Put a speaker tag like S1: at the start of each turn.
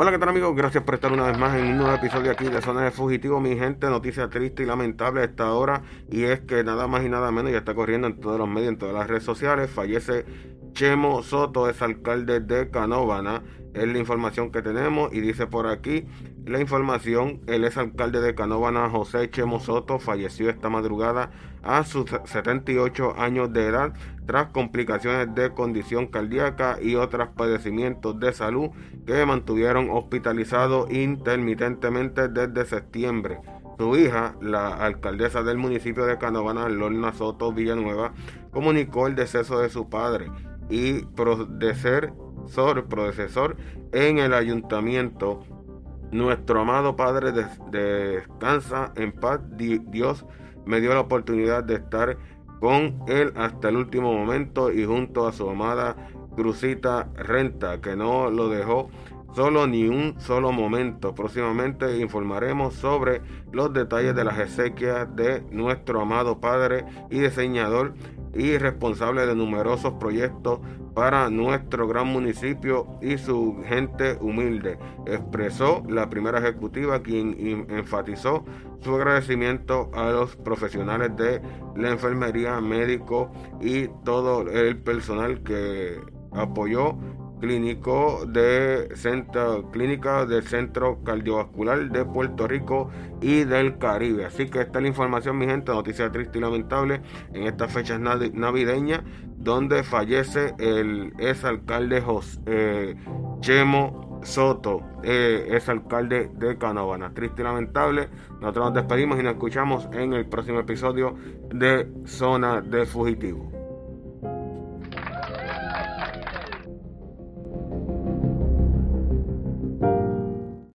S1: Hola, ¿qué tal amigos? Gracias por estar una vez más en un nuevo episodio aquí de Zona de Fugitivo. Mi gente, noticia triste y lamentable a esta hora. Y es que nada más y nada menos ya está corriendo en todos los medios, en todas las redes sociales. Fallece Chemo Soto, es alcalde de Canóvana. Es la información que tenemos. Y dice por aquí la información, el ex alcalde de Canóvana, José Chemo Soto, falleció esta madrugada a sus 78 años de edad tras complicaciones de condición cardíaca y otros padecimientos de salud que mantuvieron hospitalizado intermitentemente desde septiembre. Su hija, la alcaldesa del municipio de Canóvana, Lorna Soto Villanueva, comunicó el deceso de su padre y predecesor en el ayuntamiento nuestro amado Padre descansa en paz. Dios me dio la oportunidad de estar con Él hasta el último momento y junto a su amada Crucita Renta, que no lo dejó solo ni un solo momento. Próximamente informaremos sobre los detalles de las exequias de nuestro amado Padre y diseñador y responsable de numerosos proyectos para nuestro gran municipio y su gente humilde, expresó la primera ejecutiva quien enfatizó su agradecimiento a los profesionales de la enfermería, médico y todo el personal que apoyó clínico de centro, clínica del Centro Cardiovascular de Puerto Rico y del Caribe. Así que esta es la información, mi gente, noticia triste y lamentable en estas fechas navideñas, donde fallece el ex alcalde José, eh, Chemo Soto, eh, ex alcalde de Canóvana. Triste y lamentable. Nosotros nos despedimos y nos escuchamos en el próximo episodio de Zona de Fugitivo.